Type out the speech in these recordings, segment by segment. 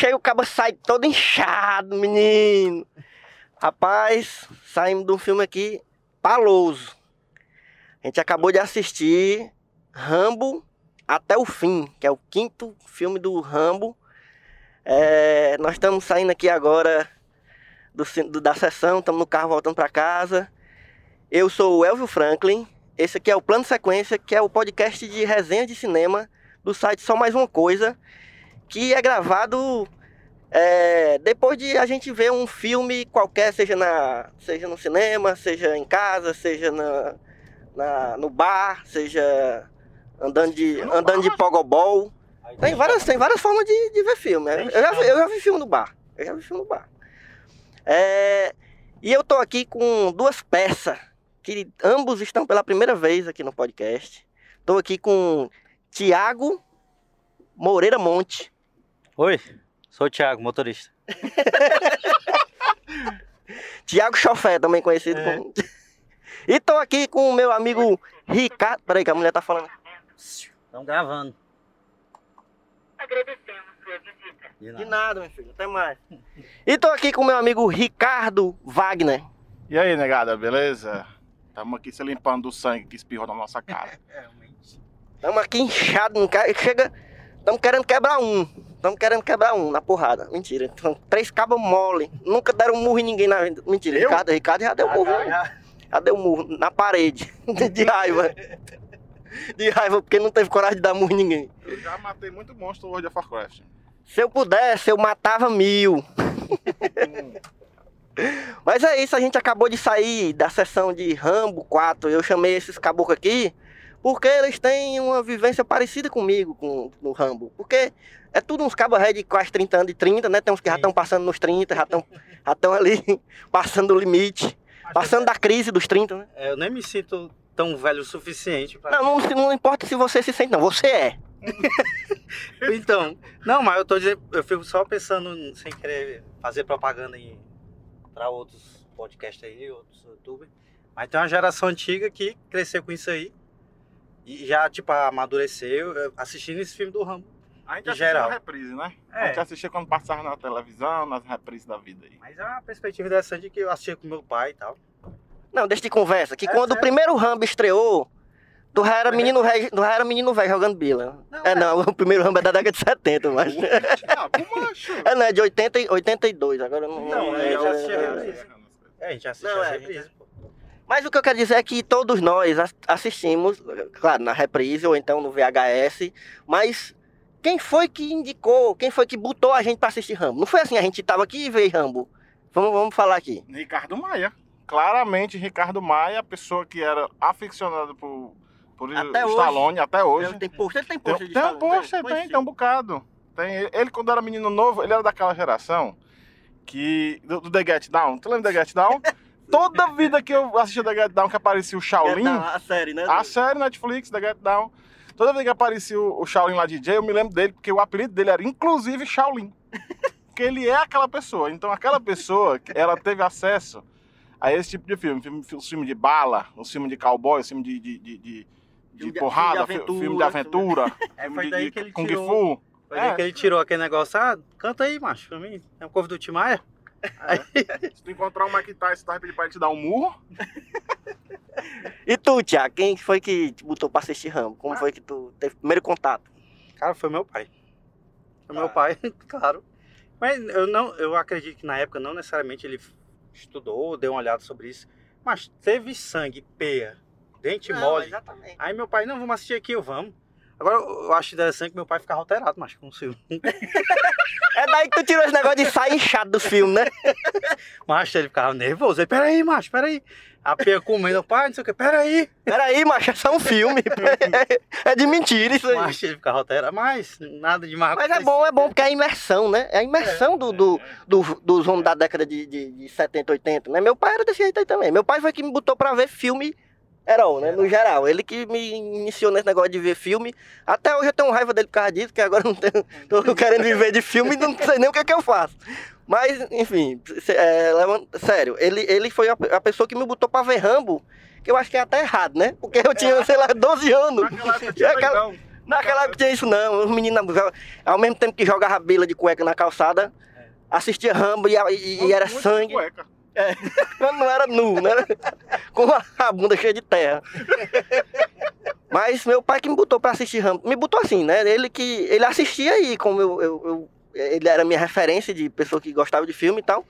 Cheio o cabo sai todo inchado, menino. Rapaz, saímos de um filme aqui paloso. A gente acabou de assistir Rambo até o fim, que é o quinto filme do Rambo. É, nós estamos saindo aqui agora do, do- da sessão, estamos no carro voltando para casa. Eu sou o Elvio Franklin. Esse aqui é o Plano Sequência, que é o podcast de resenha de cinema do site Só Mais Uma Coisa, que é gravado é, depois de a gente ver um filme qualquer, seja, na, seja no cinema, seja em casa, seja na, na- no bar, seja andando de, andando de pogobol. Tem várias, tem várias formas de, de ver filme. né? Eu já, vi- eu já vi filme no bar. Eu já vi filme no bar. É, e eu tô aqui com duas peças, que ambos estão pela primeira vez aqui no podcast. Tô aqui com Tiago Moreira Monte. Oi, sou o Thiago, motorista. Tiago Chofé, também conhecido É. como. E tô aqui com o meu amigo Ricardo. Peraí, que a mulher tá falando. Estamos gravando. Agradecemos sua visita. De De nada. meu filho, até mais. E tô aqui com o meu amigo Ricardo Wagner. E aí, negada, beleza? Tamo aqui se limpando do sangue que espirrou na nossa cara. Tamo aqui inchado, não quer- chega. Tamo querendo quebrar um. Tamo querendo quebrar um na porrada. Mentira. São três cabos mole. Nunca deram um murro em ninguém na vida. Mentira. Eu? Ricardo, Ricardo já deu um murro. Já deu um murro na parede. De raiva. De raiva, porque não teve coragem de dar murro em ninguém. Eu já matei muito monstro no World of Warcraft. Se eu pudesse, eu matava mil. Mas é isso, a gente acabou de sair da sessão de Rambo 4. Eu chamei esses caboclos aqui porque eles têm uma vivência parecida comigo com, no Rambo. Porque é tudo uns cabos de quase 30 anos de 30, né? Tem uns que já estão passando nos 30, já estão já ali passando o limite. Passando da crise dos 30, né? É, eu nem me sinto tão velho o suficiente pra. Não, não, não importa se você se sente, não. Você é. Então, não, mas eu tô dizendo, eu fico só pensando sem querer fazer propaganda em, pra outros podcasts aí, outros youtubers. Mas tem uma geração antiga que cresceu com isso aí e já, tipo, amadureceu assistindo esse filme do Rambo. A gente assistia geral. na reprise, né? É. A gente assistia quando passava na televisão, nas reprises da vida aí. Mas é uma perspectiva interessante que eu assistia com meu pai e tal. Não, deixa de conversa. Que É quando o sério? primeiro Rambo estreou, tu já era é- menino velho, tu já era menino velho jogando bila. Não, é, é. não, o primeiro Rambo é da década de 70, mas. É, não, é de 80, e- 82, agora eu não. Não, é, eu já é, assisti é, a é. reprise. É, a gente assistiu Não, as é, reprises, pô. Mas o que eu quero dizer é que todos nós as- assistimos, claro, na reprise ou então no VHS, mas quem foi que indicou, quem foi que botou a gente pra assistir Rambo? Não foi assim, a gente tava aqui e veio Rambo. Vamos, vamos falar aqui. Ricardo Maia. Claramente, Ricardo Maia, a pessoa que era aficionada por, por Até Stallone até hoje. Ele tem posto, ele tem Tem, posto de tem um Stallone, post, Pois tem, sim. tem um bocado. Tem, ele, quando era menino novo, ele era daquela geração que. Do, do The Get Down. Tu lembra do The Get Down? toda vida que eu assistia The Get Down que aparecia o Shaolin, A série, né? a série Netflix, The Get Down, toda vez que aparecia o, o Shaolin lá DJ, eu me lembro dele, porque o apelido dele era inclusive Shaolin. Porque ele é aquela pessoa. Então aquela pessoa, ela teve acesso a esse tipo de filme. Filme, filme, de bala, um filme de cowboy, um filme de, de, de, de- de porrada, filme de fi- filme aventura, de aventura, É, filme foi de, daí de que ele Kung tirou- Fu. Foi É. que ele tirou aquele negócio, ah, canta aí, macho, pra mim. É um cover do Timaya. Se tu encontrar o Mike Tyson, tu vai pedir pra ele te dar um murro. E tu, Tiago, quem foi que te botou pra assistir Rambo? Como foi que tu teve primeiro contato? Cara, foi meu pai. Foi meu Ah. pai, claro. Mas eu não, eu acredito que na época não necessariamente ele estudou, deu uma olhada sobre isso. Mas teve sangue, peia, dente mole. exatamente. Aí meu pai, não, vamos assistir aqui, eu vamos. Agora eu acho interessante que meu pai ficava alterado, mas com o filme. É daí que tu tirou esse negócio de sair inchado dos filmes, né? Macho, ele ficava nervoso. Ele, peraí, macho, peraí. A peia comendo, pai, não sei o que, peraí. Peraí, macho, é só um filme. É de mentira isso aí. Macho, ele ficava alterado, mas nada demais. Mas é bom, é bom, porque é a imersão, né? É a imersão do, do, do- dos homens da década de, de, de 70, 80, né? Meu pai era desse jeito aí também. Meu pai foi que me botou pra ver filme herói, né? No geral. Ele que me iniciou nesse negócio de ver filme. Até hoje eu tenho raiva dele por causa disso, que agora eu não tenho, tô querendo viver de filme e não sei nem o que é que eu faço. Mas, enfim, é, sério, ele, ele foi a, a pessoa que me botou pra ver Rambo, que eu acho que é até errado, né? Porque eu tinha, sei lá, 12 anos. Naquela época tinha Aquela-. Naquela época tinha isso não, os meninos, ao mesmo tempo que jogava bila de cueca na calçada, assistia Rambo e, e- e era sangue, cueca. quando não era nu, né? Com a, bunda cheia de terra. Mas meu pai que me botou pra assistir Rambo, me botou assim, né? Ele que, ele assistia aí, como eu, eu- eu- ele era minha referência de pessoa que gostava de filme e tal.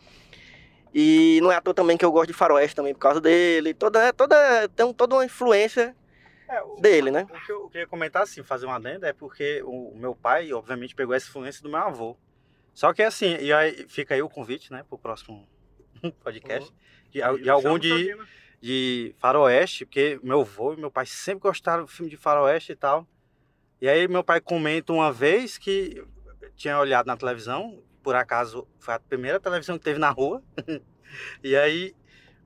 E não é à toa também que eu gosto de faroeste também por causa dele, toda, toda, tem toda uma influência É, o- dele, né? O que eu queria comentar, assim, fazer uma adenda, é porque o meu pai, obviamente, pegou essa influência do meu avô. Só que, assim, e aí fica aí o convite, né, pro próximo podcast, de, de algum de, de faroeste, porque meu avô e meu pai sempre gostaram do filme de faroeste e tal. E aí meu pai comenta uma vez que tinha olhado na televisão, por acaso foi a primeira televisão que teve na rua, e aí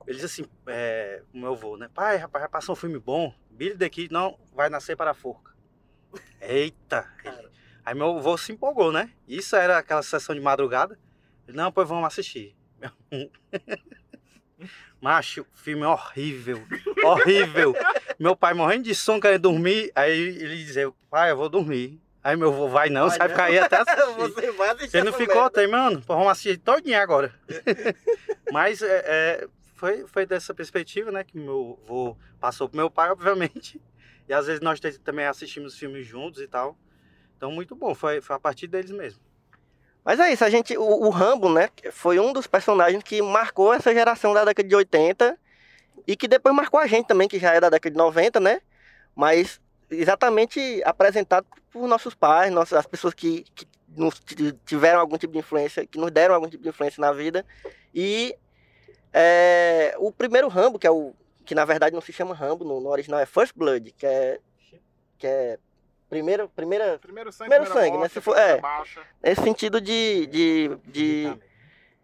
ele disse assim, é, meu avô, né, pai, rapaz, já passou um filme bom, Billy the Kid não vai nascer para a forca. Eita! Ele- Aí meu avô se empolgou, né? Isso era aquela sessão de madrugada. Ele, não, pois vamos assistir. Macho, o filme horrível. Horrível. Meu pai morrendo de sono, querendo dormir. Aí ele dizia, pai, eu vou dormir. Aí meu avô, vai não, Vai você vai ficar aí até. Você vai assistir Você não ficou, tem, mano? Pô, vamos assistir todinho agora. Mas é, é, foi, foi dessa perspectiva, né, que meu avô passou pro meu pai, obviamente. E às vezes nós também assistimos filmes juntos e tal. Então, muito bom. Foi, foi a partir deles mesmo. Mas é isso, a gente, o, o Rambo, né, foi um dos personagens que marcou essa geração da década de 80 e que depois marcou a gente também, que já é da década de 90, né? Mas exatamente apresentado por nossos pais, nossas, as pessoas que, que nos tiveram algum tipo de influência, que nos deram algum tipo de influência na vida. E é, o primeiro Rambo, que é o que na verdade não se chama Rambo, no, no original é First Blood, que é que é primeira primeira Primeiro sangue, Primeiro sangue, né? morte, Se for- é. baixa. nesse sentido de, de, de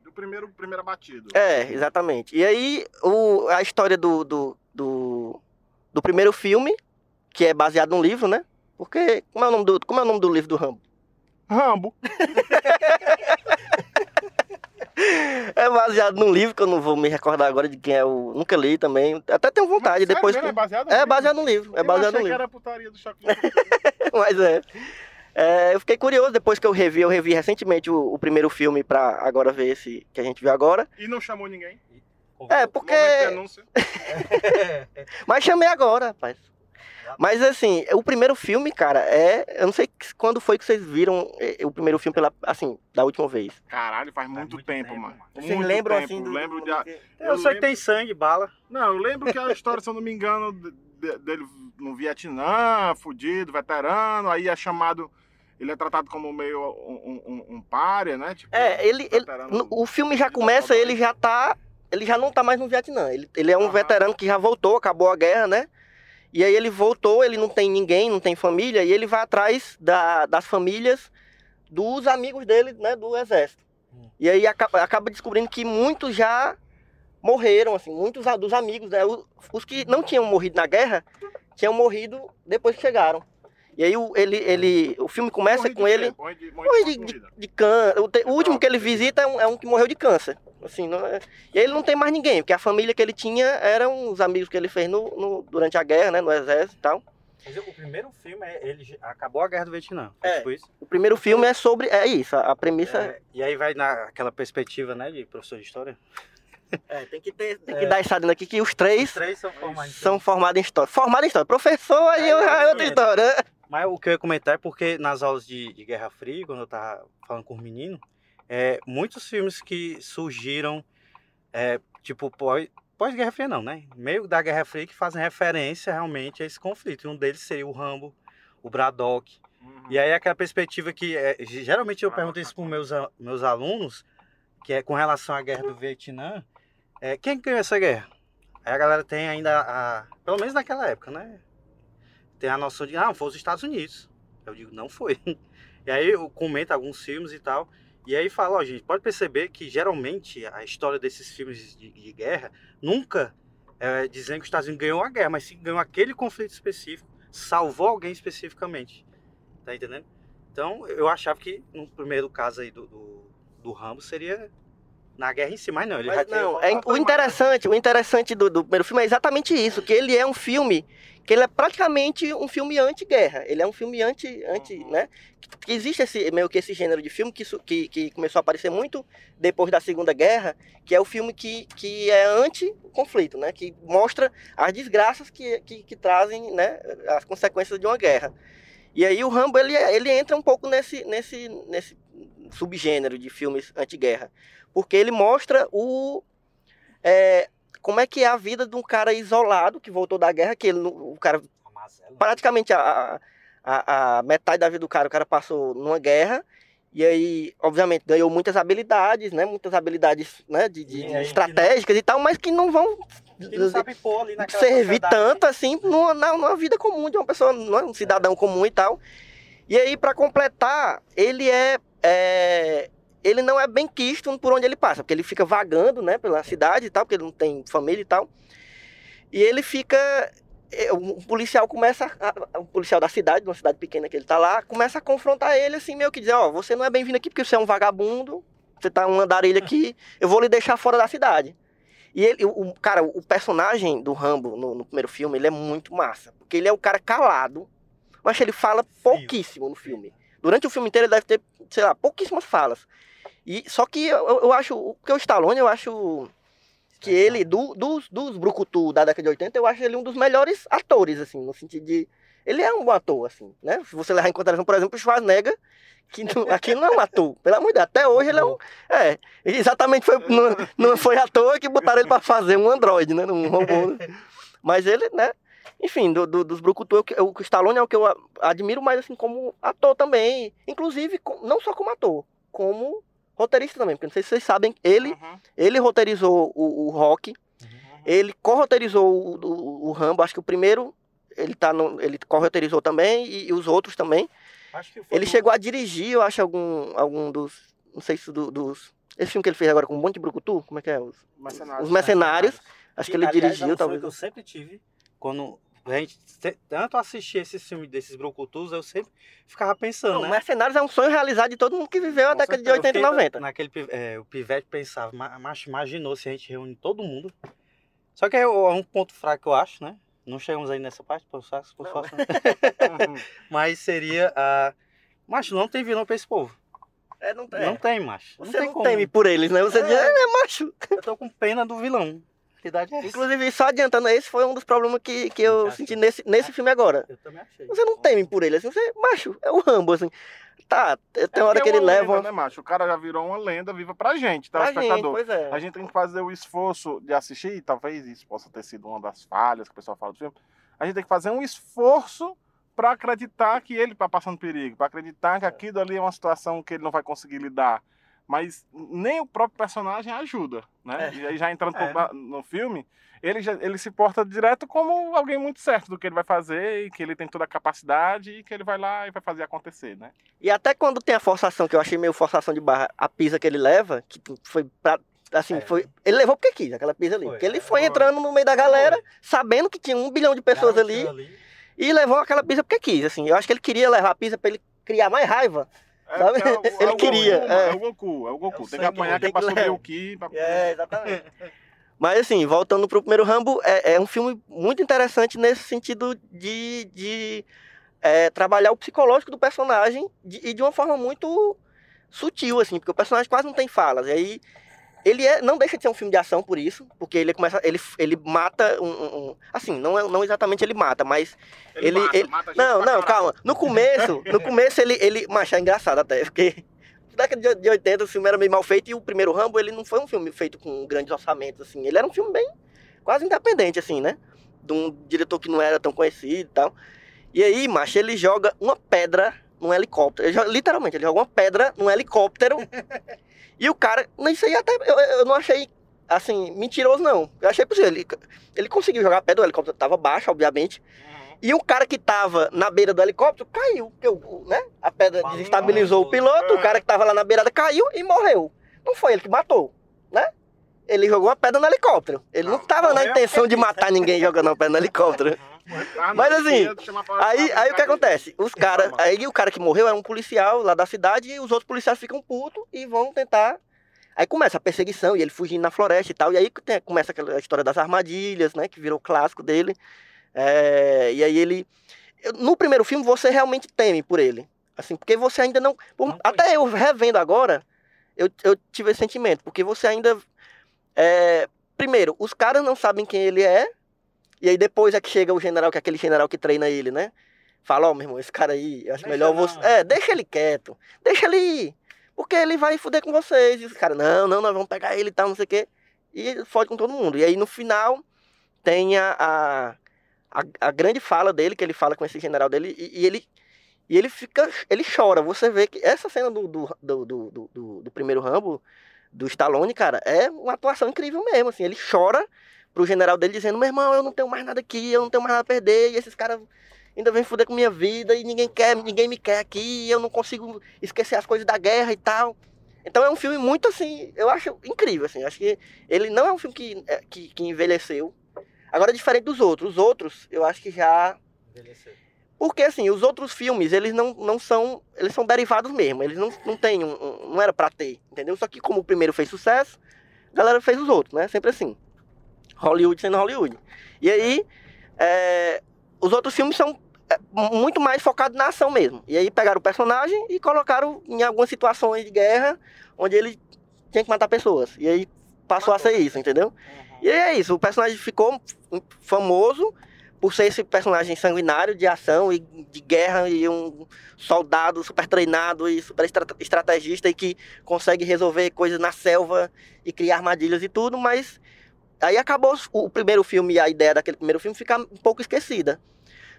Do primeiro, primeira batida. É, exatamente. E aí, o, a história do, do, do, do primeiro filme, que é baseado num livro, né? Porque, como é o nome do, como é o nome do livro do Rambo? Rambo. É baseado num livro, que eu não vou me recordar agora de quem é o... Nunca li também. Até tenho vontade, Sério depois... mesmo? É baseado no É livro? baseado num livro, é Eu baseado achei num que livro. era putaria do choque. Mas é. É, Eu fiquei curioso depois que eu revi, eu revi recentemente o, o primeiro filme pra agora ver esse que a gente viu agora. e não chamou ninguém. É, porque... Mas chamei agora, rapaz. Mas assim, o primeiro filme, cara, é. Eu não sei quando foi que vocês viram eh, o primeiro filme pela, assim, da última vez. Caralho, faz muito, muito tempo, tempo, mano. Vocês Muito lembram tempo. assim do. Lembro de... Eu, Eu sei que lembro- tem sangue, bala. Não, eu lembro que a história, se eu não me engano, dele no Vietnã, fudido, veterano, aí é chamado. Ele é tratado como meio um, um, um párea, né? Tipo, É, ele. ele o filme já começa, ele já tá. Ele já não tá mais no Vietnã. Ele, ele é um veterano que já voltou, acabou a guerra, né? E aí ele voltou, ele não tem ninguém, não tem família, e ele vai atrás da- das famílias dos amigos dele, né, do exército. Hum. E aí acaba, acaba descobrindo que muitos já morreram, assim, muitos dos amigos, né? Os, os que não tinham morrido na guerra, tinham morrido depois que chegaram. E aí o, ele, ele, o filme começa com ele de, morre de de, de, câncer. O, te- o último que ele entendi. visita é um, é um que morreu de câncer. Assim, não é- E aí ele não tem mais ninguém, porque a família que ele tinha eram os amigos que ele fez no, no- durante a guerra, né? No exército e tal. Mas o primeiro filme, é, ele acabou a Guerra do Vietnã. foi É. Tipo isso. O primeiro filme é sobre. É isso, a, a premissa. É, e aí vai naquela perspectiva, né, de professor de história. É, tem que, ter, tem É. que dar essa dentro aqui que os Os três três são formados. são formados em história. Formado em história. Professor, aí É, é outra história. Mas o que eu ia comentar é porque nas aulas de, de Guerra Fria, quando eu tava falando com os meninos, é, muitos filmes que surgiram, é, tipo, pós, pós-Guerra Fria não, né? Meio da Guerra Fria que fazem referência realmente a esse conflito. E um deles seria o Rambo, o Braddock. Uhum. E aí aquela perspectiva que, é, geralmente eu pergunto isso para meus, meus alunos, que é com relação à Guerra do Vietnã, é, quem ganhou essa guerra? Aí a galera tem ainda, a, pelo menos naquela época, né? Tem a noção de, ah, foi os Estados Unidos. Eu digo, não foi. E aí eu comento alguns filmes e tal. E aí falo, ó, gente, pode perceber que geralmente a história desses filmes de, de guerra nunca é dizendo que os Estados Unidos ganhou a guerra, mas sim ganhou aquele conflito específico, salvou alguém especificamente. Tá entendendo? Então eu achava que no primeiro caso aí do, do, do Rambo seria na guerra em si, mas não, ele já Mas tinha não, é, o interessante, o interessante do, do primeiro filme é exatamente isso, que ele é um filme que ele é praticamente um filme anti-guerra. Ele é um filme anti, anti, Uhum. né? Que, existe esse meio que esse gênero de filme que, que, que começou a aparecer muito depois da Segunda Guerra, que é o filme que, que é anti-conflito, né? Que mostra as desgraças que, que, que trazem, né? As consequências de uma guerra. E aí o Rambo ele, ele entra um pouco nesse, nesse, nesse subgênero de filmes anti-guerra, porque ele mostra o é, como é que é a vida de um cara isolado que voltou da guerra, que ele, não- o cara praticamente a, a, a metade da vida do cara, o cara passou numa guerra. E aí, obviamente, ganhou muitas habilidades, né? Muitas habilidades né? de, de- E estratégicas e tal, mas que não vão Que não servir tanto assim numa, numa vida comum de uma pessoa, não é? um cidadão comum e tal. E aí, para completar, ele é, é- Ele não é bem quisto por onde ele passa, porque ele fica vagando, né, pela cidade e tal, porque ele não tem família e tal. E ele fica. é, O policial começa. O policial da cidade, de uma cidade pequena que ele tá lá, começa a confrontar ele assim, meio que dizer, ó, você não é bem-vindo aqui porque você é um vagabundo, você tá um andarilho aqui, eu vou lhe deixar fora da cidade. E ele, o, o- cara, o personagem do Rambo no, no primeiro filme, ele é muito massa. Porque ele é um cara calado. Eu acho que ele fala pouquíssimo no filme. Durante o filme inteiro ele deve ter, sei lá, pouquíssimas falas. E, só que eu, eu acho, o que o Stallone, eu acho que ele, do- dos, dos Brucutu da década de 80, eu acho ele um dos melhores atores, assim, no sentido de... Ele é um bom ator, assim, né? Se você levar em consideração, por exemplo, o Schwarzenegger, que não, aqui não é um ator. Pelo amor de Deus, até hoje ele é um... É, exatamente foi, não, não foi à toa que botaram ele pra fazer um androide, né? Um robô. né? Mas ele, né? Enfim, do, do- dos Brucutu, eu eu- o Stallone é o que eu admiro mais, assim, como ator também. Inclusive, com- não só como ator, como roteirista também. Porque não sei se vocês sabem, ele, Uhum. ele roteirizou o, o Rock, ele co-roteirizou o, o, o Rambo, acho que o primeiro... Ele, tá no, ele co-roteirizou também e, e os outros também. Acho que foi Ele chegou a dirigir, eu acho, algum, algum dos. Não sei se do- dos. Esse filme que ele fez agora com um monte de brucutu, como é que é? Os, Mercenários. os mercenários. Acho que ele aliás, é um dirigiu, talvez. que eu sempre tive quando a gente te- tanto assistia esses filmes desses brocutus, eu sempre ficava pensando, Não, né? Mercenários é um sonho realizado de todo mundo que viveu a Com década de certeza. 80 e Eu fiquei 90. Naquele, é, o pivete pensava, "Ma- macho, imaginou se a gente reúne todo mundo. Só que é o- é um ponto fraco que eu acho, né? Não chegamos aí nessa parte, por faço, por faço, né? Mas seria a. Macho, não tem vilão pra esse povo. É, não, Não tem, macho. Você não tem não teme por eles, né? Você É. diz, é, é macho. Eu tô com pena do vilão. Que é essa? Inclusive, só adiantando, esse foi um dos problemas que, que eu senti nesse, nesse filme agora. Eu também achei. Você não teme por ele, assim, você, macho, é o Rambo, assim. Tá, tem hora É que ele uma leva. lenda, né, macho? O cara já virou uma lenda viva pra gente, pra gente, telespectador. pois é. A gente tem que fazer o esforço de assistir, e talvez isso possa ter sido uma das falhas que o pessoal fala do filme. A gente tem que fazer um esforço para acreditar que ele está passando perigo, para acreditar que aquilo ali é uma situação que ele não vai conseguir lidar. Mas nem o próprio personagem ajuda, né? É. E aí já entrando É. no filme, ele, já, ele se porta direto como alguém muito certo do que ele vai fazer, e que ele tem toda a capacidade, e que ele vai lá e vai fazer acontecer, né? E até quando tem a forçação, que eu achei meio forçação de barra, a pisa que ele leva, que foi pra- assim, É. foi. Ele levou porque quis aquela pizza ali. Foi, porque ele é, foi foi. entrando no meio da galera, Foi. sabendo que tinha um bilhão de pessoas ali, Garantiu e levou aquela pizza porque quis. Assim, eu acho que ele queria levar a pizza pra ele criar mais raiva. É, é o- é Ele o queria, Goku, é. mano, é o Goku, é o Goku. É o tem que apanhar que é pra tem que subir o Ki. Pra... É, exatamente. Mas assim, voltando pro primeiro Rambo, é, é um filme muito interessante nesse sentido de, de é, trabalhar o psicológico do personagem de- e de uma forma muito sutil, assim, porque o personagem quase não tem falas. E aí ele é, não deixa de ser um filme de ação por isso, porque ele começa, ele, ele mata um, um- assim, não, é- não exatamente ele mata, mas Ele- mata, ele- mata não, não, calma. No começo, no começo ele, ele. Mas é engraçado até, porque. Na década de- de 80 o filme era meio mal feito e o primeiro Rambo ele não foi um filme feito com grandes orçamentos, assim. Ele era um filme bem. quase independente, assim, né? De um diretor que não era tão conhecido e tal. E aí, macho, ele joga uma pedra num helicóptero. Ele joga- literalmente, ele joga uma pedra num helicóptero. e o cara. Isso aí até. Eu, eu não achei. Assim, mentiroso, não. Eu achei possível. Ele, ele conseguiu jogar a pedra, o helicóptero tava baixo, obviamente. E o cara que tava na beira do helicóptero caiu. Né? A pedra desestabilizou o piloto, o É. cara que tava lá na beirada caiu e morreu. Não foi ele que matou, né? Ele jogou uma pedra no helicóptero. Ele não Não, tava na morreu intenção de matar ninguém jogando uma pedra no helicóptero. Mas assim, Aí, aí o que acontece? Os caras. Aí o cara que morreu era um policial lá da cidade e os outros policiais ficam putos e vão tentar. Aí começa a perseguição e ele fugindo na floresta e tal. E aí tem- começa aquela história das armadilhas, né? Que virou clássico dele. É, e aí ele. No primeiro filme você realmente teme por ele. Assim, porque você ainda não. por- Não até eu revendo agora, eu, eu tive esse sentimento. Porque você ainda. é, primeiro, os caras não sabem quem ele é. E aí depois é que chega o general, que é aquele general que treina ele, né? Fala, ó, meu irmão, esse cara aí, eu acho Deixa melhor não. você. É, deixa ele quieto. Deixa ele ir. Porque ele vai fuder com vocês. E os caras, não, não, nós vamos pegar ele e tal, não sei o quê. E fode com todo mundo. E aí no final tem a, a, a, a grande fala dele, que ele fala com esse general dele, e, e ele. E ele fica. Ele chora. Você vê que essa cena do, do, do, do, do- do, do primeiro Rambo, do Stallone, cara, é uma atuação incrível mesmo. Assim, ele chora pro general dele dizendo, meu irmão, eu não tenho mais nada aqui, eu não tenho mais nada a perder, e esses caras ainda vêm fuder com minha vida, e ninguém quer, ninguém me quer aqui, e eu não consigo esquecer as coisas da guerra e tal. Então é um filme muito assim, eu acho incrível, assim, acho que ele não é um filme que, é, que, que envelheceu. Agora, diferente dos outros, os outros, eu acho que já Envelheceu. porque assim, os outros filmes, eles não, não são. Eles são derivados mesmo. Eles não, não tem um, um- Não era pra ter, entendeu? Só que como o primeiro fez sucesso, a galera fez os outros, né? Sempre assim. Hollywood sendo Hollywood. E aí, é, os outros filmes são é, muito mais focados na ação mesmo. E aí pegaram o personagem e colocaram em algumas situações de guerra onde ele tinha que matar pessoas. E aí passou a ser isso, entendeu? E aí é isso, o personagem ficou famoso por ser esse personagem sanguinário de ação e de guerra e um soldado super treinado e super estra- estrategista e que consegue resolver coisas na selva e criar armadilhas e tudo, mas aí acabou o primeiro filme e a ideia daquele primeiro filme ficar um pouco esquecida.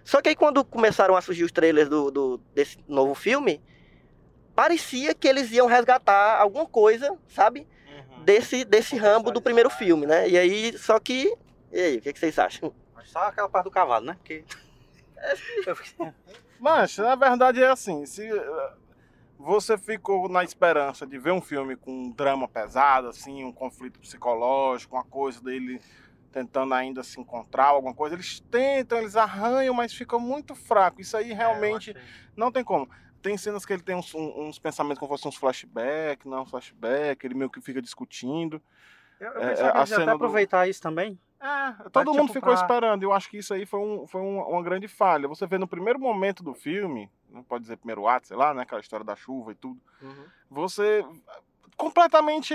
Só que aí quando começaram a surgir os trailers do, do- desse novo filme, parecia que eles iam resgatar alguma coisa, sabe? Uhum. Desse, desse Rambo do primeiro filme, né? E aí, só que. E aí, o que, que vocês acham? Mas Só aquela parte do cavalo, né? Porque... Mas, na verdade, é assim: se você ficou na esperança de ver um filme com um drama pesado, assim, um conflito psicológico, uma coisa dele tentando ainda se encontrar, alguma coisa, eles tentam, eles arranham, mas fica muito fraco. Isso aí realmente É, eu achei. não tem como. Tem cenas que ele tem uns, uns pensamentos como se fossem uns flashbacks, não flashback, ele meio que fica discutindo. Eu, eu É, pensava a cena até do- aproveitar isso também. É, todo tipo, mundo ficou pra- esperando. Eu acho que isso aí foi, um, foi um- uma grande falha. Você vê no primeiro momento do filme, não pode dizer primeiro ato, sei lá, né? Aquela história da chuva e tudo. Você. completamente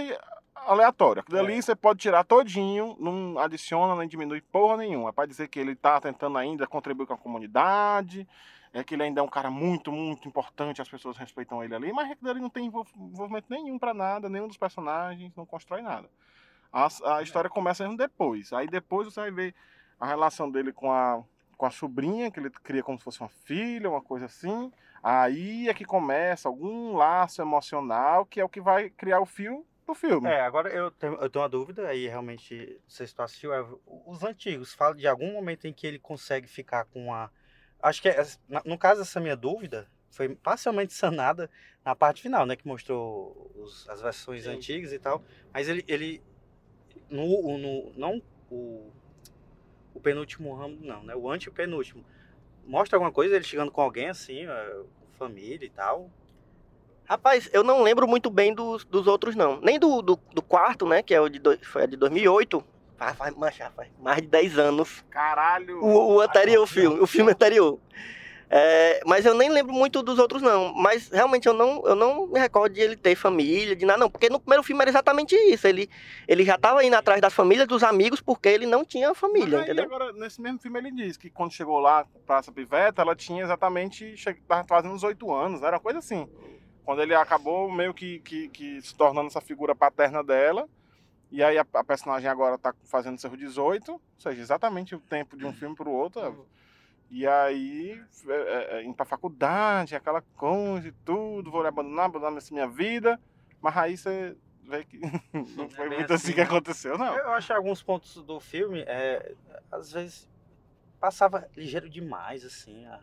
aleatório. Aquilo É. ali você pode tirar todinho, não adiciona nem diminui porra nenhuma. É pra dizer que ele tá tentando ainda contribuir com a comunidade. É que ele ainda é um cara muito, muito importante, as pessoas respeitam ele ali, mas aquilo ali não tem envol- envolvimento nenhum pra nada, nenhum dos personagens, não constrói nada. A, a história começa mesmo depois. Aí depois você vai ver a relação dele com a, com a sobrinha, que ele cria como se fosse uma filha, uma coisa assim. Aí é que começa algum laço emocional, que é o que vai criar o fio do filme. É, agora eu tenho, eu tenho uma dúvida, aí realmente, não sei se tu assistiu, é, os antigos, fala de algum momento em que ele consegue ficar com a... Acho que, é- no caso dessa minha dúvida, foi parcialmente sanada na parte final, né? Que mostrou os- as versões Sim. antigas e tal. Mas ele. ele no, no, não o, o penúltimo Rambo, não, né? O antepenúltimo. Mostra alguma coisa, ele chegando com alguém assim, eh, com família e tal. Rapaz, eu não lembro muito bem dos, dos outros, não. Nem do, do, do quarto, né? Que é o de, do, foi de 2008. Faz, faz, mancha, faz mais de 10 anos. Caralho. O, o anterior filme, o filme anterior. É, mas eu nem lembro muito dos outros, não. Mas realmente eu não, eu não me recordo de ele ter família, de nada, não. Porque no primeiro filme era exatamente isso. Ele, ele já tava indo atrás das famílias, dos amigos, porque ele não tinha família, aí, entendeu? agora, nesse mesmo filme, ele diz que quando chegou lá pra essa piveta, ela tinha exatamente. che- Tava fazendo uns oito anos, era uma coisa assim. Quando ele acabou meio que, que, que se tornando essa figura paterna dela. E aí a, a personagem agora tá fazendo seus 18, ou seja, exatamente o tempo de um filme pro outro. E aí, é, é, é, indo pra faculdade, aquela coisa e tudo, vou lhe abandonar, abandonar essa minha vida. Mas aí você vê que não é foi bem muito assim assim, que né? aconteceu, não. Eu acho que alguns pontos do filme, é, às vezes, passava ligeiro demais, assim. a-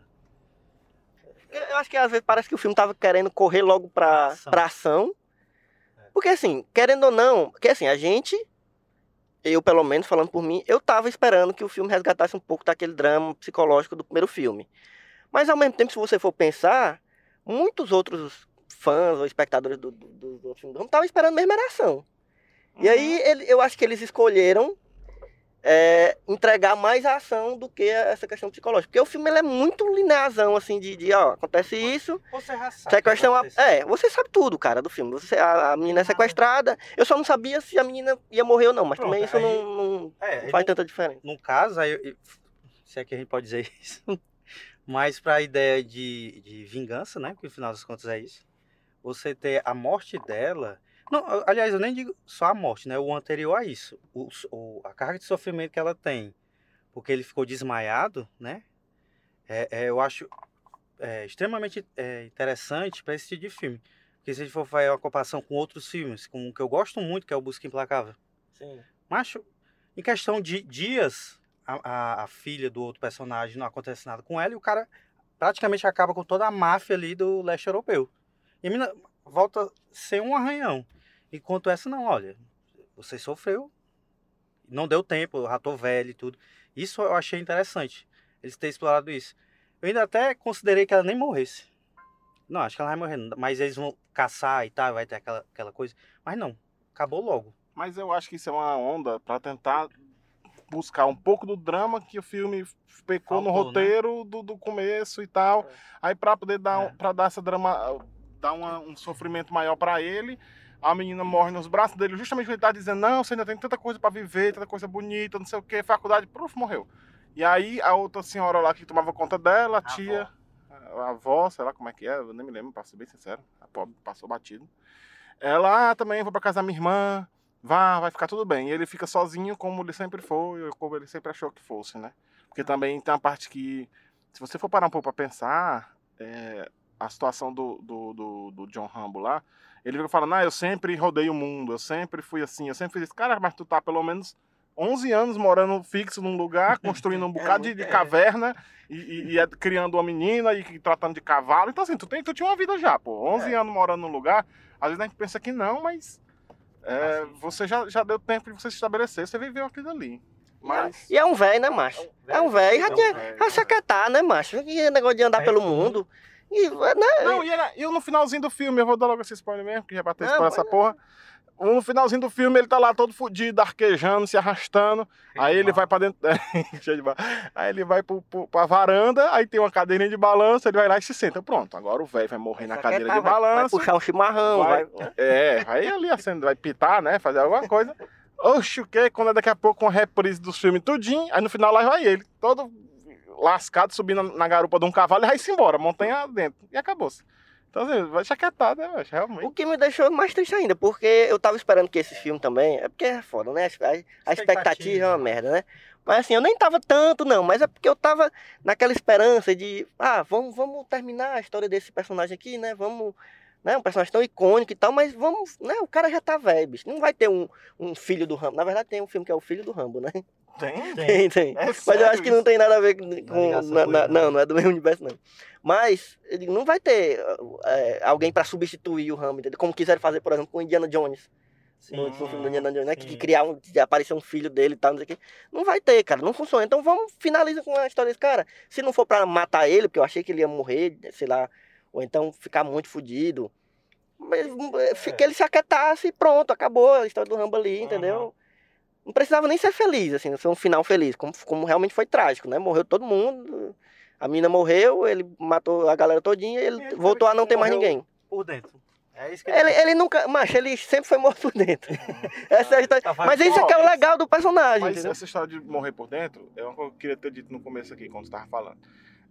Eu acho que às vezes parece que o filme tava querendo correr logo pra, Ação. pra ação. É. Porque assim, querendo ou não, porque assim, a gente, eu pelo menos falando por mim, eu tava esperando que o filme resgatasse um pouco daquele drama psicológico do primeiro filme. Mas ao mesmo tempo, se você for pensar, muitos outros fãs ou espectadores do, do, do, do filme do estavam esperando mesmo era ação. E aí ele- eu acho que eles escolheram é, entregar mais a ação do que essa questão psicológica. Porque o filme é muito linearzão, assim, de, de ó, acontece isso, Você já sabe. sequestram a... É, você sabe tudo, cara, do filme. Você, a, a menina é sequestrada. Eu só não sabia se a menina ia morrer ou não, mas Pronto, também isso aí- não, não É, não faz tanta diferença. no caso, aí, eu- se é que a gente pode dizer isso, mas pra ideia de, de vingança, né? Porque no final das contas é isso. Você ter a morte dela. Não, aliás, eu nem digo só a morte, né? O anterior a isso. O, o- a carga de sofrimento que ela tem. Porque ele ficou desmaiado, né? É, é, eu acho é, extremamente é, interessante para esse tipo de filme. Porque se a gente for fazer uma comparação com outros filmes, com um que eu gosto muito, que é o Busca Implacável. Sim. Macho, em questão de dias, a, a, a filha do outro personagem não acontece nada com ela e o cara praticamente acaba com toda a máfia ali do leste europeu. E a mina volta sem um arranhão. Enquanto essa não, olha, você sofreu, não deu tempo, eu já tô velho e tudo. Isso eu achei interessante, eles terem explorado isso. Eu ainda até considerei que ela nem morresse. Não, acho que ela vai morrer, mas eles vão caçar e tal, vai ter aquela, aquela coisa. Mas não, acabou logo. Mas eu acho que isso é uma onda pra tentar buscar um pouco do drama que o filme pecou no Faltou, né? roteiro do, do começo e tal. É. Aí pra poder dar, É. um- dar essa drama, dar uma- um sofrimento maior pra ele, a menina morre nos braços dele, justamente porque ele tá dizendo, não, você ainda tem tanta coisa pra viver, tanta coisa bonita, não sei o que, faculdade, pruf, morreu. E aí a outra senhora lá que tomava conta dela, a tia, a avó, sei lá como é que é, eu nem me lembro, pra ser bem sincero, a pobre passou batido. Ela ah, também vou pra casa da minha irmã, vá, vai ficar tudo bem. E ele fica sozinho como ele sempre foi, como ele sempre achou que fosse, né? Porque também tem uma parte que, se você for parar um pouco pra pensar, é, a situação do, do, do, do John Rambo lá, ele fica falando, ah, eu sempre rodei o mundo, eu sempre fui assim, eu sempre fiz isso. Cara, mas tu tá pelo menos 11 anos morando fixo num lugar, construindo um bocado de, de muito- é. caverna e, e- e é criando uma menina e tratando de cavalo. Então, assim, tu, tem, tu tinha uma vida já, pô. 11 É. anos morando num lugar, às vezes a gente pensa que não, mas é, Assim, você já, já deu tempo de você se estabelecer, você viveu aquilo ali. Mas. E é um velho, né, macho? É um velho, já É um Já se é. acatar, né, macho? Que negócio de andar É, pelo tudo. mundo. E, né? Não, e, era, e no finalzinho do filme, eu vou dar logo esse spoiler mesmo, que já bateu spoiler essa porra. No finalzinho do filme, ele tá lá todo fudido, arquejando, se arrastando. Aí ele vai pra dentro. Cheio de ba- Aí ele vai pro, pro, pra varanda, aí tem uma cadeirinha de balanço, ele vai lá e se senta. Pronto, agora o velho vai morrer na cadeira é de vai- Vai balanço. puxar um chimarrão, vai- vai... É, vai ali acende, vai pitar, né? Fazer alguma coisa. Oxe, o quê? Quando é daqui a pouco uma reprise dos filmes tudinho, aí no final lá vai ele, todo lascado, subindo na, garupa de um cavalo e vai-se embora, montanha dentro. E acabou-se. Então, assim, vai chaquetar, né, mas realmente. O que me deixou mais triste ainda, porque eu tava esperando que esse filme também. É porque é foda, né? A, a- a expectativa é uma merda, né? Mas assim, eu nem tava tanto, não, mas é porque eu tava naquela esperança de, ah, vamos, vamos terminar a história desse personagem aqui, né? Vamos. Né, um personagem tão icônico e tal, mas vamos, né? O cara já tá velho, bicho. Não vai ter um, um filho do Rambo. Na verdade, tem um filme que é o filho do Rambo, né? Tem? Tem, tem. É Mas eu acho que não tem nada a ver com. ligação na- na- ele, não, não. é do mesmo universo, não. Mas digo, não vai ter é, alguém pra substituir o Rambo, entendeu? Como quiseram fazer, por exemplo, com o Indiana Jones. No, no filme do Indiana Jones, né? Que sim. criar um, de aparecer um filho dele e tal, não sei o quê. Não vai ter, cara. Não funciona. Então vamos finalizar com a história desse cara. Se não for pra matar ele, porque eu achei que ele ia morrer, sei lá, ou então ficar muito fudido. Mas É. eh, que ele se aquietasse e pronto, acabou a história do Rambo ali, entendeu? Não precisava nem ser feliz, assim, ser um final feliz, como, como realmente foi trágico, né? Morreu todo mundo, a mina morreu, ele matou a galera todinha e ele Ele voltou a não ter mais ninguém. Por dentro. É isso que Ele, ele nunca, macho, ele sempre foi morto por dentro. Essa é a história. Tá Mas isso é que é o legal do personagem, Mas entendeu? essa história de morrer por dentro é uma coisa que eu queria ter dito no começo aqui, quando você estava falando.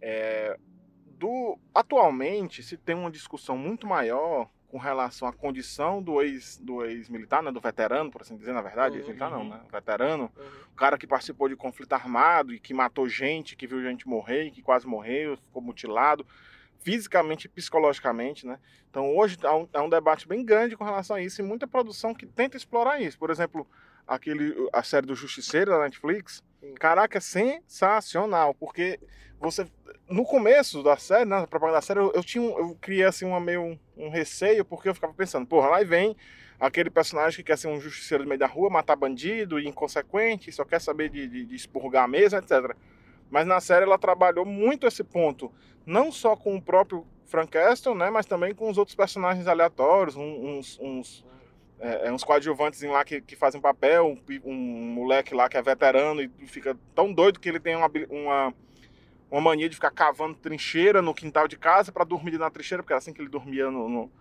É, do, atualmente, se tem uma discussão muito maior com relação à condição do ex do ex-militar, né, do veterano, por assim dizer, na verdade, Uhum, ex-militar não, uhum. né, veterano, Uhum. o cara que participou de conflito armado e que matou gente, que viu gente morrer, que quase morreu, ficou mutilado, fisicamente e psicologicamente, né? Então hoje há um, há um debate bem grande com relação a isso e muita produção que tenta explorar isso. Por exemplo, aquele a série do Justiceiro da Netflix. Caraca, sensacional, porque você no começo da série, né, na propaganda da série, eu, eu tinha eu criei assim uma meio um, receio, porque eu ficava pensando, porra, lá vem aquele personagem que quer ser um justiceiro no meio da rua, matar bandido, e inconsequente, só quer saber de, de, de expurgar a mesa, etc. Mas na série ela trabalhou muito esse ponto, não só com o próprio Frank Castle, né, mas também com os outros personagens aleatórios, uns, uns, é, é, uns coadjuvantes lá que, que fazem papel, um, um moleque lá que é veterano e fica tão doido que ele tem uma, uma, uma mania de ficar cavando trincheira no quintal de casa para dormir na trincheira, porque era assim que ele dormia no, no-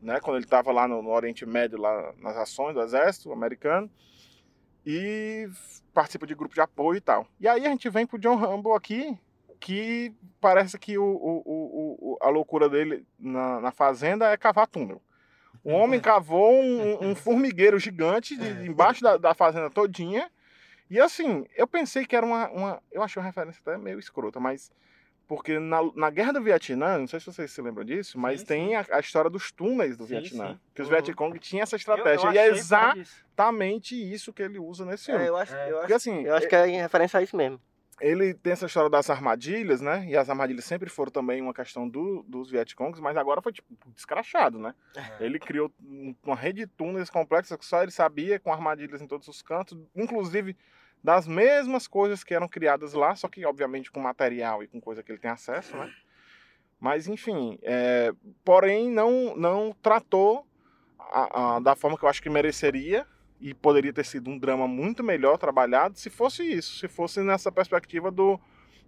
né, quando ele estava lá no, no Oriente Médio, lá nas ações do exército americano. E participa de grupo de apoio e tal. E aí a gente vem pro John Rambo aqui, que parece que o- o- o- a loucura dele na, na fazenda é cavar túnel. O homem cavou um, um formigueiro gigante de- de embaixo da, da fazenda todinha. E assim, eu pensei que era uma, uma. Eu achei uma referência até meio escrota, mas. Porque na, na Guerra do Vietnã, não sei se vocês se lembram disso, mas Sim, tem a, a história dos túneis do Sim, Vietnã. sim. Que os Uhum. Vietcong tinham essa Eu- eu estratégia. e é exatamente isso que ele usa nesse filme. É, eu acho, É, eu Porque assim, eu acho que é em referência a isso mesmo. Ele tem essa história das armadilhas, né? E as armadilhas sempre foram também uma questão do, dos Vietcongs, mas agora foi tipo descrachado, né? É. Ele criou um- uma rede de túneis complexa que só ele sabia, com armadilhas em todos os cantos, inclusive das mesmas coisas que eram criadas lá, só que obviamente com material e com coisa que ele tem acesso, né? Mas enfim, é, porém não, não tratou a- a- da forma que eu acho que mereceria e poderia ter sido um drama muito melhor trabalhado se fosse isso, se fosse nessa perspectiva do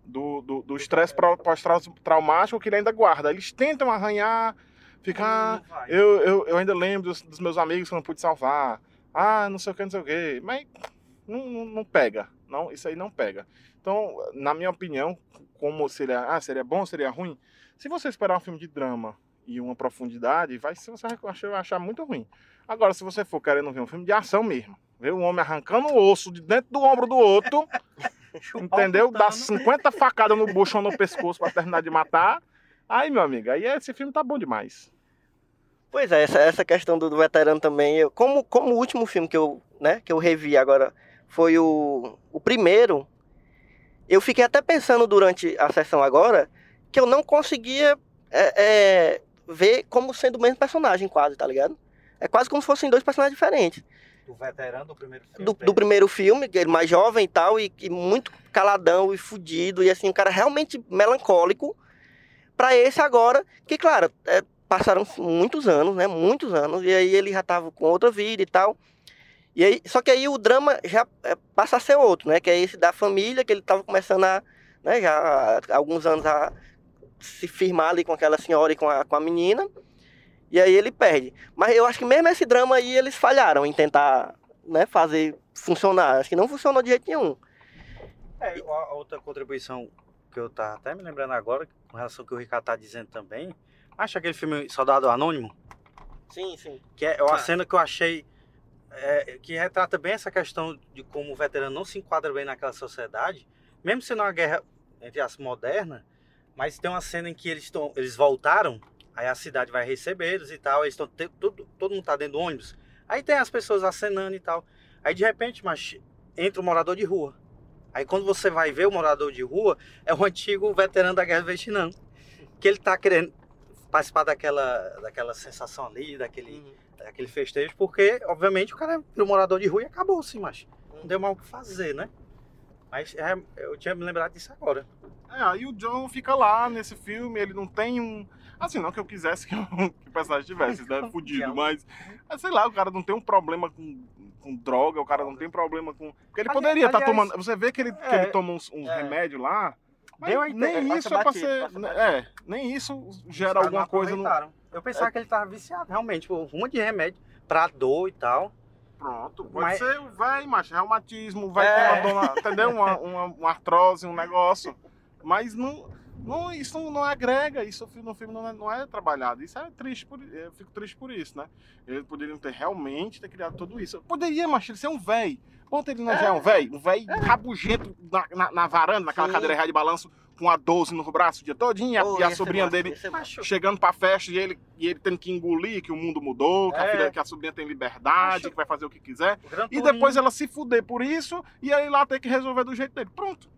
do estresse pró- pós-traumático que ele ainda guarda. Eles tentam arranhar, ficar vai. eu, eu, eu ainda lembro dos, dos meus amigos que eu não pude salvar. Ah, não sei o que, não sei o que. Mas não, não, não pega. Não, isso aí não pega. Então, na minha opinião, como seria, ah, seria bom, seria ruim? Se você esperar um filme de drama e uma profundidade, vai você vai achar, vai achar muito ruim. Agora, se você for querendo ver um filme de ação mesmo, ver um homem arrancando o osso de dentro do ombro do outro, entendeu? Dá 50 facadas no bucho ou no pescoço pra terminar de matar. Aí, meu amigo, aí esse filme tá bom demais. Pois é, essa, essa questão do, do veterano também, eu, como, como o último filme que eu, né, que eu revi agora foi o, o primeiro, eu fiquei até pensando durante a sessão agora que eu não conseguia é, é, ver como sendo o mesmo personagem quase, tá ligado? É quase como se fossem dois personagens diferentes. Do veterano do primeiro filme. Do, do primeiro filme, que ele mais jovem e tal, e, e muito caladão e fudido, e assim, um cara realmente melancólico, pra esse agora, que claro, é, passaram muitos anos, né? Muitos anos, e aí ele já tava com outra vida e tal. E aí, só que aí o drama já é, passa a ser outro, né? Que é esse da família, que ele tava começando a, né, já há alguns anos a se firmar ali com aquela senhora e com a, com a menina. E aí ele perde. Mas eu acho que mesmo esse drama aí eles falharam em tentar, né, fazer funcionar. Acho que não funcionou de jeito nenhum. É, outra contribuição que eu tava até me lembrando agora, com relação ao que o Ricardo tá dizendo também, acha aquele filme Soldado Anônimo? Sim, sim. Que é uma Ah. cena que eu achei é, que retrata bem essa questão de como o veterano não se enquadra bem naquela sociedade, mesmo sendo uma guerra, entre as moderna, mas tem uma cena em que eles, tão, eles voltaram, aí a cidade vai recebê-los e tal, eles estão todo, todo mundo tá dentro do ônibus. Aí tem as pessoas acenando e tal. Aí de repente, mas entra um morador de rua. Aí quando você vai ver o morador de rua, é o antigo veterano da guerra do Vietnã. Que ele tá querendo participar daquela, daquela sensação ali, daquele, Uhum. daquele festejo, porque, obviamente, o cara é um morador de rua e acabou assim, mas não deu mais o que fazer, né? Mas é, eu tinha me lembrado disso agora. É, aí o John fica lá nesse filme, ele não tem um. Assim, não que eu quisesse que o, que o personagem tivesse, né? Fudido, mas. é, sei lá, o cara não tem um problema com, com droga, o cara não tem problema com. Porque ele poderia estar aliás, tomando. Você vê que ele, que é, ele toma uns, uns é. remédios lá. Deu a nem isso é pra ser. batido. É, nem isso gera alguma coisa no. Eu pensava que ele tava viciado, realmente, tipo, um monte de remédio pra dor e tal. Pronto, pode Mas- ser, vai, macho, reumatismo, vai É. ter uma dona, entendeu? Uma, uma, uma artrose, um negócio. Mas não, não, isso não, não agrega, isso no filme não é, não é trabalhado. Isso é triste, por, eu fico triste por isso, né? Eles poderiam ter realmente ter criado tudo isso. Poderia, macho, ele ser um velho. Ponto ele não já é um velho, um velho rabugento na, na, na varanda, naquela Sim. cadeira de balanço, com a 12 no braço o dia todinho, e a, Pô, e a sobrinha massa, dele chegando pra festa e ele, e ele tendo que engolir que o mundo mudou, que, a, É. filha, que a sobrinha tem liberdade, Acho- que vai fazer o que quiser. O E depois ela se fuder por isso e aí lá ter que resolver do jeito dele. Pronto.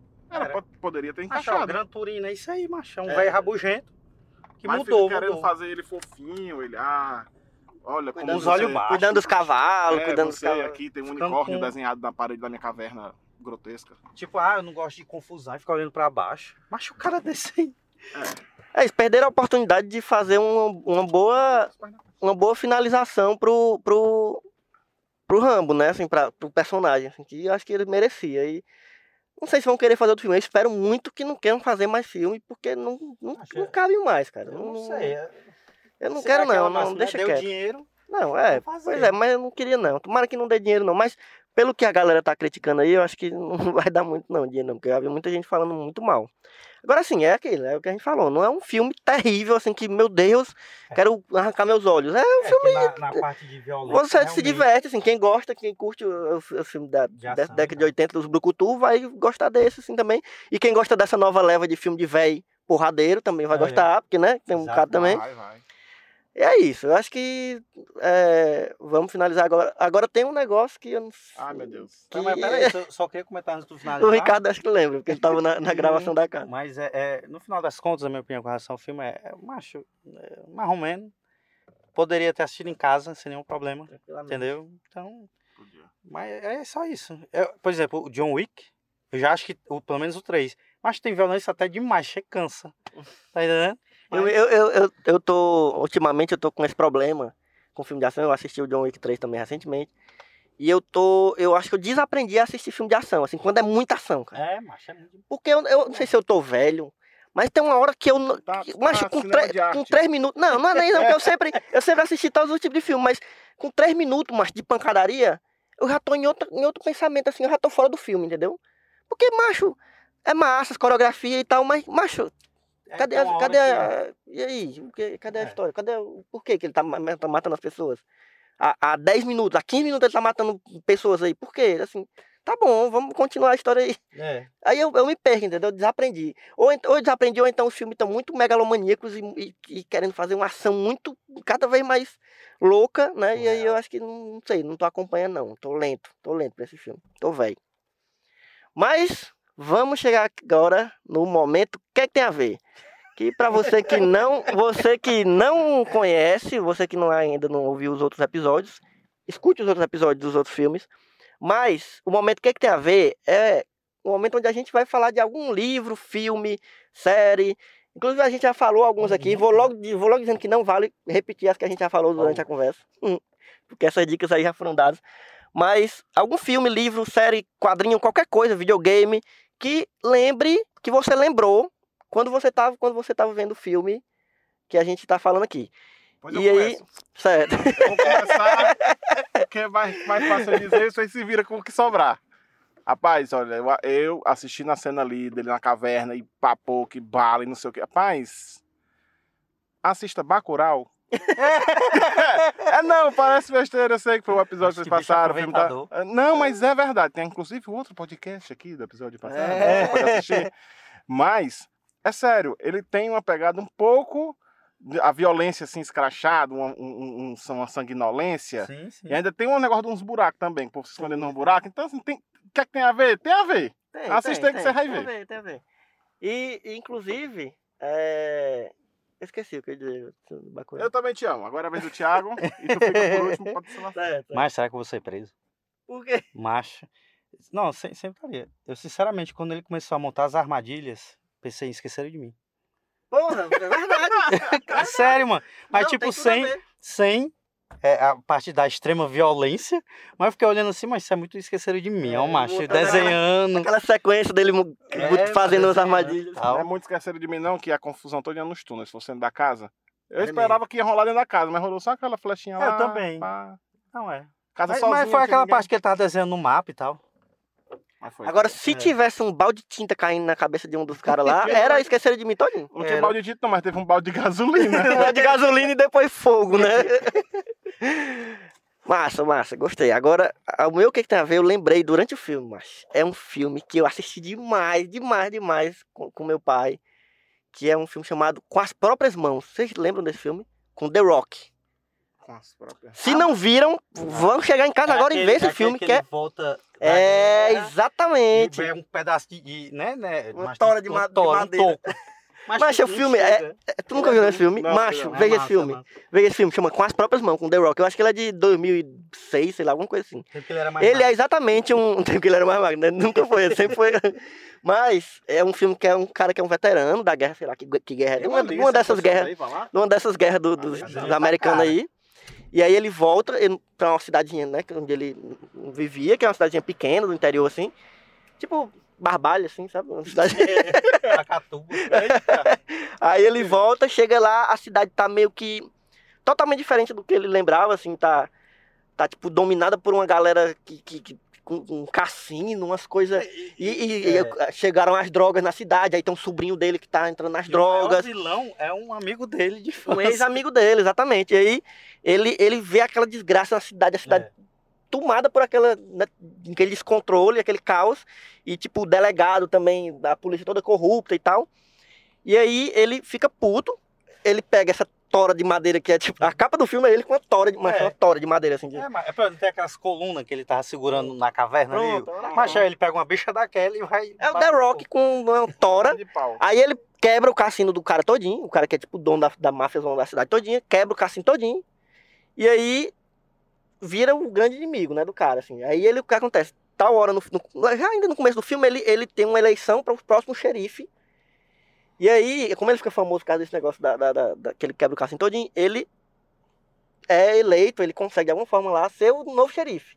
Po- poderia ter Macho, o encaixado. Gran Turino é isso aí, macho. É um É. velho rabugento que Mas mudou, querendo mudou. fazer ele fofinho, ele, ah, olha, como Cuidando os você, olhos baixos. Cuidando dos cavalos, é, cuidando dos cavalos. aqui tem um Ficando unicórnio com- desenhado na parede da minha caverna grotesca. Tipo, ah, eu não gosto de confusão e ficar olhando pra baixo. Mas o cara desse aí. É, eles perderam a oportunidade de fazer uma, uma boa uma boa finalização pro, pro, pro Rambo, né? Assim, pra, pro personagem, assim, que eu acho que ele merecia. E não sei se vão querer fazer outro filme. Eu espero muito que não queiram fazer mais filme, porque não, não, Acho- não cabe mais, cara. Eu não sei. é- Eu não sei quero, daquela não. não máxima, né? deixa Deu quieto. dinheiro. Não, é. Pois é, mas eu não queria, não. Tomara que não dê dinheiro, não. Mas pelo que a galera tá criticando aí, eu acho que não vai dar muito, não, dinheiro, não. Porque eu vi muita gente falando muito mal. Agora sim, é aquilo, é o que a gente falou. Não é um filme terrível, assim, que, meu Deus, quero arrancar meus olhos. É É, que na, na parte de violência. Você se realmente, diverte, assim, quem gosta, quem curte o, o filme da, De ação, década de né? 80 dos Brucutu vai gostar desse, assim, também. E quem gosta dessa nova leva de filme de véi porradeiro também vai É. gostar, porque, né, tem um Exato. bocado também. Vai, vai. E é isso, eu acho que é, vamos finalizar agora. Agora tem um negócio que eu não sei. Ai, meu Deus. Que... Não, mas peraí, eu só queria comentar antes do finalizar. o Ricardo acho que lembra, porque ele tava na, na gravação da casa. Mas é, é, no final das contas, a minha opinião com relação ao filme é, é macho, é, mais ou menos. Poderia ter assistido em casa sem nenhum problema, entendeu? Então, Podia. mas é só isso. Eu, por exemplo, o John Wick, eu já acho que, o- pelo menos o 3, mas tem violência até demais, chega cansa. Tá entendendo? Eu, Mas- eu, eu, eu, eu tô. Ultimamente eu tô com esse problema com filme de ação. Eu assisti o John Wick 3 também recentemente. E eu tô. Eu acho que eu desaprendi a assistir filme de ação, assim, quando é muita ação, cara. É, macho, é muito. Porque eu, eu não sei se eu tô velho, mas tem uma hora que eu. Tá- que- mas tá com, cinema tre- com três minutos. Não, não é nem não, porque eu sempre, eu sempre assisti todos os tipos de filme, mas com três minutos, mas de pancadaria, eu já tô em outro, em outro pensamento, assim, eu já tô fora do filme, entendeu? Porque, macho, é massa, as coreografia e tal, mas, macho, É, cadê, tem a, hora cadê a, E aí? Cadê a É. história? Cadê. Por que, que ele tá, tá matando as pessoas? Há, há 10 minutos, há 15 minutos ele tá matando pessoas aí. Por quê? Assim, tá bom, vamos continuar a história aí. É. Aí eu, eu me perco, entendeu? Eu desaprendi. Ou, ou eu desaprendi, ou então os filmes estão muito megalomaníacos e, e- e querendo fazer uma ação muito, cada vez mais louca, né? E aí eu acho que não, não sei, não tô acompanhando não. Tô lento, tô lento pra esse filme. Tô velho. Mas vamos chegar agora no momento, o que é que tem a ver? Que pra você que não, você que não conhece, você que não ainda não ouviu os outros episódios, escute os outros episódios dos outros filmes. Mas o momento que é que tem a ver é o momento onde a gente vai falar de algum livro, filme, série. Inclusive a gente já falou alguns aqui. Vou logo, vou logo dizendo que não vale repetir as que a gente já falou durante a conversa. Hum, Porque essas dicas aí já foram dadas. Mas algum filme, livro, série, quadrinho, qualquer coisa, videogame, que lembre, que você lembrou quando você estava quando você tava vendo o filme que a gente está falando aqui. Pois eu E aí, começo. certo. Eu vou começar, porque é mais, mais fácil dizer, vocês se vira com o que sobrar. Rapaz, olha, eu, eu assistindo a cena ali dele na caverna e papou, que bala e não sei o que. Rapaz, assista Bacurau. é, não, parece besteira, eu sei que foi o episódio que vocês passaram. o filme aproveitador. Não, mas é verdade. Tem inclusive outro podcast aqui do episódio passado. É. Você pode assistir. Mas, é sério, ele tem uma pegada um pouco. A violência assim, escrachada, uma, um- um- uma sanguinolência. Sim, sim. E ainda tem um negócio de uns buracos também, por se esconder num buraco. Então, assim, tem. O que é que tem a ver? Tem a ver. Tem, Assiste tem, que você vai tem ver. a ver. Tem a ver. E, e, inclusive, é... eu esqueci o que eu ia dizer. Bacana. Eu também te amo. Agora é a vez do Thiago. e tu fica por último, pode ser lá. Certo. Mas será que eu vou ser preso? Por quê? Macho. Não, sem- sempre estaria. Eu, sinceramente, quando ele começou a montar as armadilhas, pensei em esquecer de mim. Porra, é verdade. É sério, mano. Mas, Não, tipo, sem, sem é, a parte da extrema violência. Mas eu fiquei olhando assim, mas isso é muito esqueceram de mim, É, ó, macho. montando Desenhando. Aquela sequência dele É, fazendo as armadilhas. Não tal. é muito esqueceram de mim, não, que a confusão toda nos túneis, se fosse dentro da casa. Eu É esperava que ia rolar dentro da casa, mas rolou só aquela flechinha Eu lá. também. pá. Não é. Casa Mas, sozinha. mas foi aquela ninguém. parte que ele tava desenhando no mapa e tal. Agora, se É. tivesse um balde de tinta caindo na cabeça de um dos caras lá, era esqueceram de mim todinho. Não tinha balde de tinta, não, mas teve um balde de gasolina. Um balde de gasolina e depois fogo, né? Massa, massa, gostei. Agora, o meu que, que tem a ver, eu lembrei durante o filme, mas é um filme que eu assisti demais, demais, demais com, com meu pai. Que é um filme chamado Com as Próprias Mãos. Vocês lembram desse filme? Com The Rock. Com as próprias- Se não viram, vão chegar em casa agora e ver esse filme que é. volta. É, exatamente. É um pedaço de. de- né, né? Uma tora de uma ma- de tora, um madeira. toco. Mas tipo, o filme chega. É, Tu nunca viu esse filme? Não, Macho, não. É veja esse filme. mano. Veja esse filme, chama Com as Próprias Mãos, com The Rock. Eu acho que ele é de 2006, sei lá, alguma coisa assim. Tempo que ele era mais Ele é exatamente um. Tempo que ele era mais magro, né? Nunca foi, sempre foi. Mas é um filme que é um cara que é um veterano da guerra, sei lá, que, que guerra é. Uma, uma essa dessas guerras. Numa dessas guerras do- dos, Ah, dos americanos Cara. aí. E aí ele volta pra uma cidadezinha, né? Onde ele vivia, que é uma cidadezinha pequena, do interior, assim. Tipo, Barbalha, assim, sabe? Uma cidade. Aracatuba. Aí ele volta, chega lá, a cidade tá meio que totalmente diferente do que ele lembrava, assim, tá, tá tipo, dominada por uma galera que, que, que- um cassino, umas coisas. E, e- e É. chegaram as drogas na cidade, aí tem um sobrinho dele que tá entrando nas E o drogas. vilão é um amigo dele de Um infância. ex-amigo dele, exatamente. E aí ele, ele vê aquela desgraça na cidade, a cidade É. tomada por aquela, né, aquele descontrole, aquele caos. E tipo, o delegado também, da polícia toda corrupta e tal. E aí ele fica puto, ele pega essa tora de madeira que é tipo. A capa do filme é ele com uma tora de, mas É. uma tora de madeira assim. De... É, mas é tem aquelas colunas que ele tava segurando na caverna Pronto, ali. era Mas aí ele pega uma bicha daquela e vai. É o The Rock com uma tora. Aí ele quebra o cassino do cara todinho, o cara que é tipo o dono da, da máfia zona da cidade todinha, quebra o cassino todinho. E aí vira o grande inimigo, né, do cara, assim. Aí ele, o que acontece? Tal hora, no, no- já ainda no começo do filme, ele, ele tem uma eleição para o próximo xerife. E aí, como ele fica famoso por causa desse negócio da, da, da- da- que ele quebra o cassino todinho, ele é eleito, ele consegue de alguma forma lá ser o novo xerife.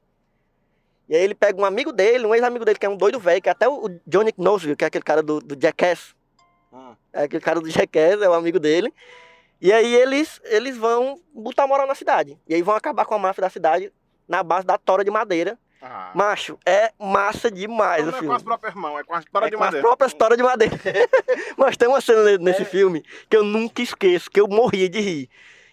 E aí ele pega um amigo dele, um ex-amigo dele, que é um doido velho, que é até o Johnny Knoxville, que é aquele cara do, do Jackass. Hum. É aquele cara do Jackass, é o amigo dele. E aí eles, eles vão botar moral na cidade. E aí vão acabar com a máfia da cidade na base da tora de madeira. Ah. Macho, é massa demais Então o não é filme. com as próprias mãos, é com as toras É de com as madeira. próprias toras de madeira. Mas tem uma cena ne- nesse filme que eu nunca esqueço, que eu morria de rir.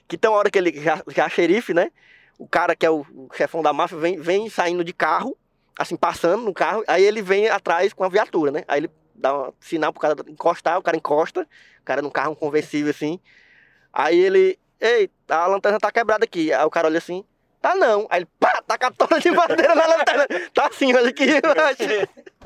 Que tem uma hora que ele, já, já xerife, né? O cara que é o, o chefão da máfia vem, vem saindo de carro, assim, passando no carro, aí ele vem atrás com a viatura, né? Aí ele dá um sinal pro cara encostar, o cara encosta, o cara num carro conversível assim. Aí ele, ei, a lanterna tá quebrada aqui. Aí o cara olha assim, tá não. Aí ele, pá, taca a tora de madeira na lanterna. Tá assim, olha aqui, macho.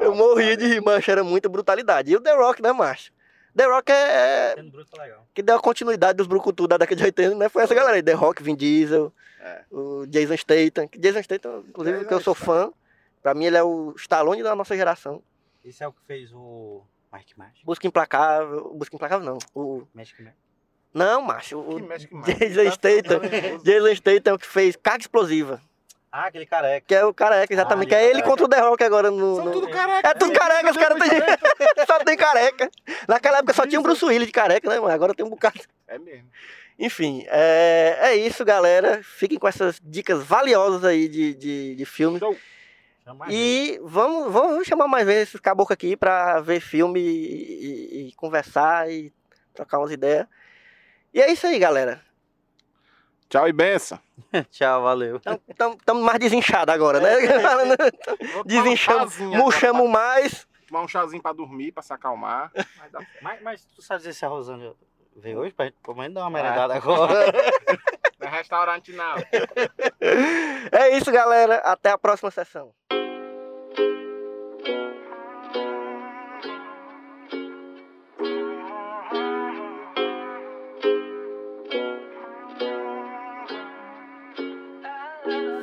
Eu morria de rir, macho, era muita brutalidade. E o The Rock, né, macho? The Rock é, é legal. que deu a continuidade dos brucutu da década de 80, né? Foi essa galera aí, The Rock, Vin Diesel, É. o Jason Statham. Que Jason Statham, inclusive, Jason que eu sou fã. Pra mim ele é o Stallone da nossa geração. Esse é o que fez o Mike Magic. Busca Implacável, Busca Implacável não. O... Magic Man. Não, macho, o Que mexe que. Jason Tá Statham. Jason Statham é o que fez Carga Explosiva. Ah, aquele careca. Que é o careca, exatamente. Ah, que é ele ele contra o The Rock agora no. São no- tudo careca. É tudo careca, os caras têm. só tem careca. Naquela época só tinha o Bruce Willis de careca, né? Mas agora tem um bocado. É mesmo. Enfim, é, é isso, galera. Fiquem com essas dicas valiosas aí de, de, de filme. Show. E vamos, vamos chamar mais vezes esses caboclos aqui pra ver filme e, e- e conversar e trocar umas ideias. E é isso aí, galera. Tchau e benção. Tchau, valeu. Estamos mais desinchados agora, né? Vou tomar um Desinchamos, chazinho murchamos mais. Tomar um chazinho pra dormir, pra se acalmar. Mas dá- Mas, mas tu sabe dizer se a Rosângela veio hoje pra gente pelo menos dar uma Ah. merendada agora? Não é restaurante, não. É isso, galera. Até a próxima sessão.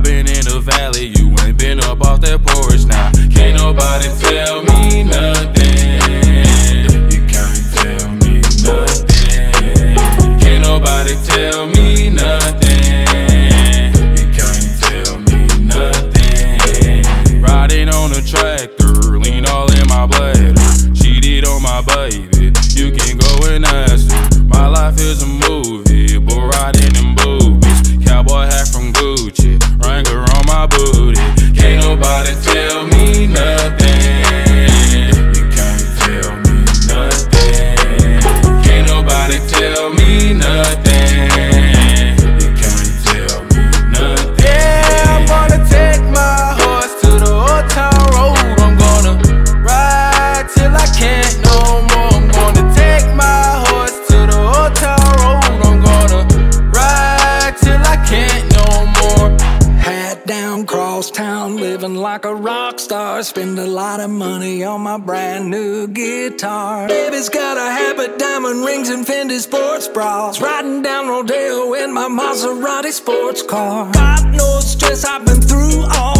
I been in the valley, you ain't been up off that porch now. Can't nobody tell me nothing. You can't tell me nothing. Can't nobody tell me nothing. And Fendi sports bras. Riding down Rodeo in my Maserati sports car. God knows stress, I've been through all